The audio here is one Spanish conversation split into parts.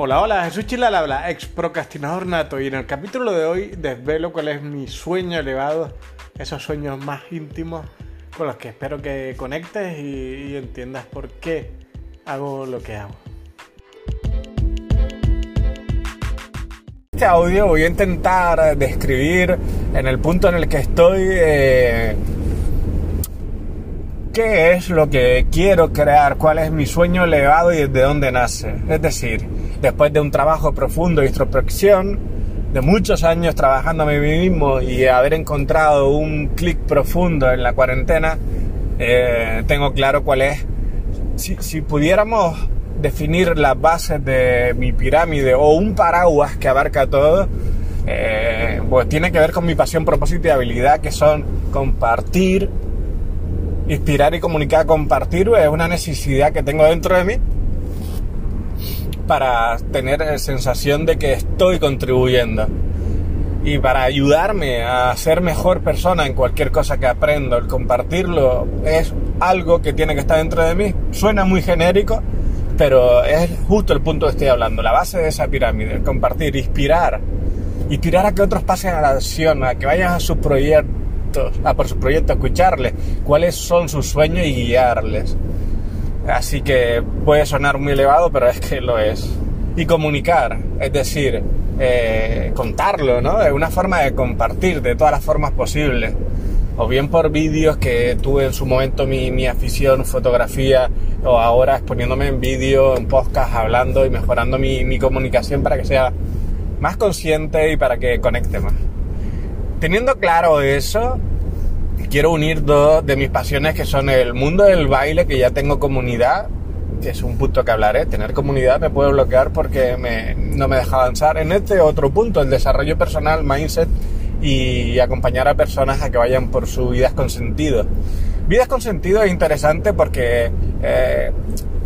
Hola, hola, Jesús Chilal habla, ex procrastinador nato, y en el capítulo de hoy desvelo cuál es mi sueño elevado, esos sueños más íntimos con los que espero que conectes y, entiendas por qué hago lo que hago. Este audio voy a intentar describir en el punto en el que estoy eh, qué es lo que quiero crear, cuál es mi sueño elevado y desde dónde nace. Es decir, después de un trabajo profundo de introspección, de muchos años trabajando a mí mismo y haber encontrado un clic profundo en la cuarentena, eh, tengo claro cuál es. Si, pudiéramos definir las bases de mi pirámide o un paraguas que abarca todo, eh, pues tiene que ver con mi pasión, propósito y habilidad, que son compartir, inspirar y comunicar. Compartir es una necesidad que tengo dentro de mí para tener sensación de que estoy contribuyendo y para ayudarme a ser mejor persona en cualquier cosa que aprendo. El compartirlo es algo que tiene que estar dentro de mí. Suena muy genérico, pero es justo el punto que estoy hablando, la base de esa pirámide, el compartir, inspirar, inspirar a que otros pasen a la acción, a que vayan a sus proyectos, a por sus proyectos, escucharles cuáles son sus sueños y guiarles. Así que puede sonar muy elevado, pero es que lo es. Y comunicar, es decir, eh, contarlo, ¿no? Es una forma de compartir de todas las formas posibles o bien por vídeos que tuve en su momento mi, mi, afición, fotografía, o ahora exponiéndome en vídeo, en podcast, hablando y mejorando mi, mi, comunicación para que sea más consciente y para que conecte más. Teniendo claro eso, quiero unir dos de mis pasiones que son el mundo del baile, que ya tengo comunidad, que es un punto que hablaré, tener comunidad me puede bloquear porque no me deja avanzar. En este otro punto, el desarrollo personal, mindset, y acompañar a personas a que vayan por sus vidas con sentido. Vidas con sentido es interesante porque eh,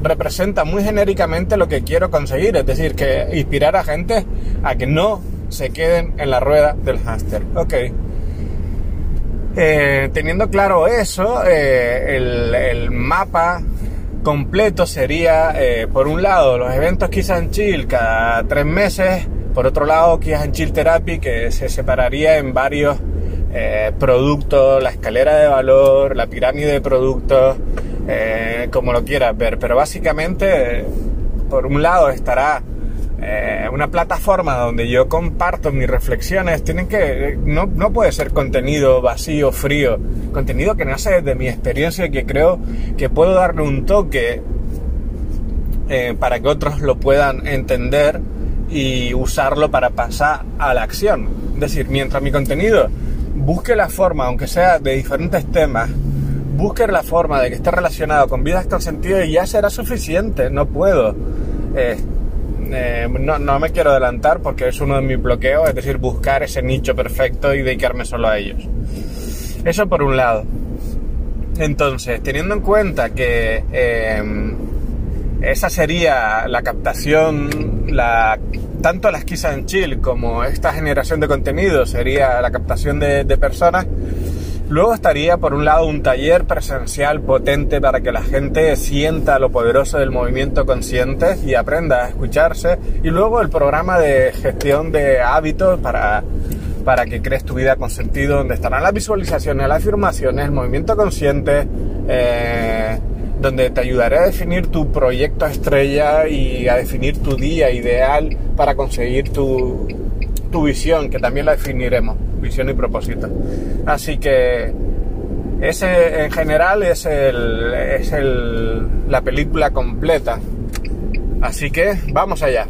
representa muy genéricamente lo que quiero conseguir, es decir, que inspirar a gente a que no se queden en la rueda del hámster. Ok. Eh, teniendo claro eso, eh, el, el, mapa completo sería, eh, por un lado, los eventos quizás en Chill cada tres meses, por otro lado, Kia en Chill Therapy, que se separaría en varios productos, la escalera de valor, la pirámide de productos, como lo quieras ver. Pero básicamente, por un lado estará eh, una plataforma donde yo comparto mis reflexiones. Tienen que, no, no puede ser contenido vacío, frío. Contenido que nace desde mi experiencia y que creo que puedo darle un toque eh, para que otros lo puedan entender y usarlo para pasar a la acción. Es decir, mientras mi contenido busque la forma, aunque sea de diferentes temas, busque la forma de que esté relacionado con vidas con sentido y ya será suficiente. No puedo. Eh, eh, no, no, me quiero adelantar porque es uno de mis bloqueos, es decir, buscar ese nicho perfecto y dedicarme solo a ellos. Eso por un lado. Entonces, teniendo en cuenta que eh, esa sería la captación, la, tanto la esquiza en chill como esta generación de contenido sería la captación de, personas. Luego estaría, por un lado, un taller presencial potente para que la gente sienta lo poderoso del movimiento consciente y aprenda a escucharse. Y luego el programa de gestión de hábitos para, para que crees tu vida con sentido, donde estarán las visualizaciones, las afirmaciones, el movimiento consciente. Eh, donde te ayudaré a definir tu proyecto estrella y a definir tu día ideal para conseguir tu, tu visión, que también la definiremos, visión y propósito. Así que ese en general es, el, es el, la película completa. Así que vamos allá.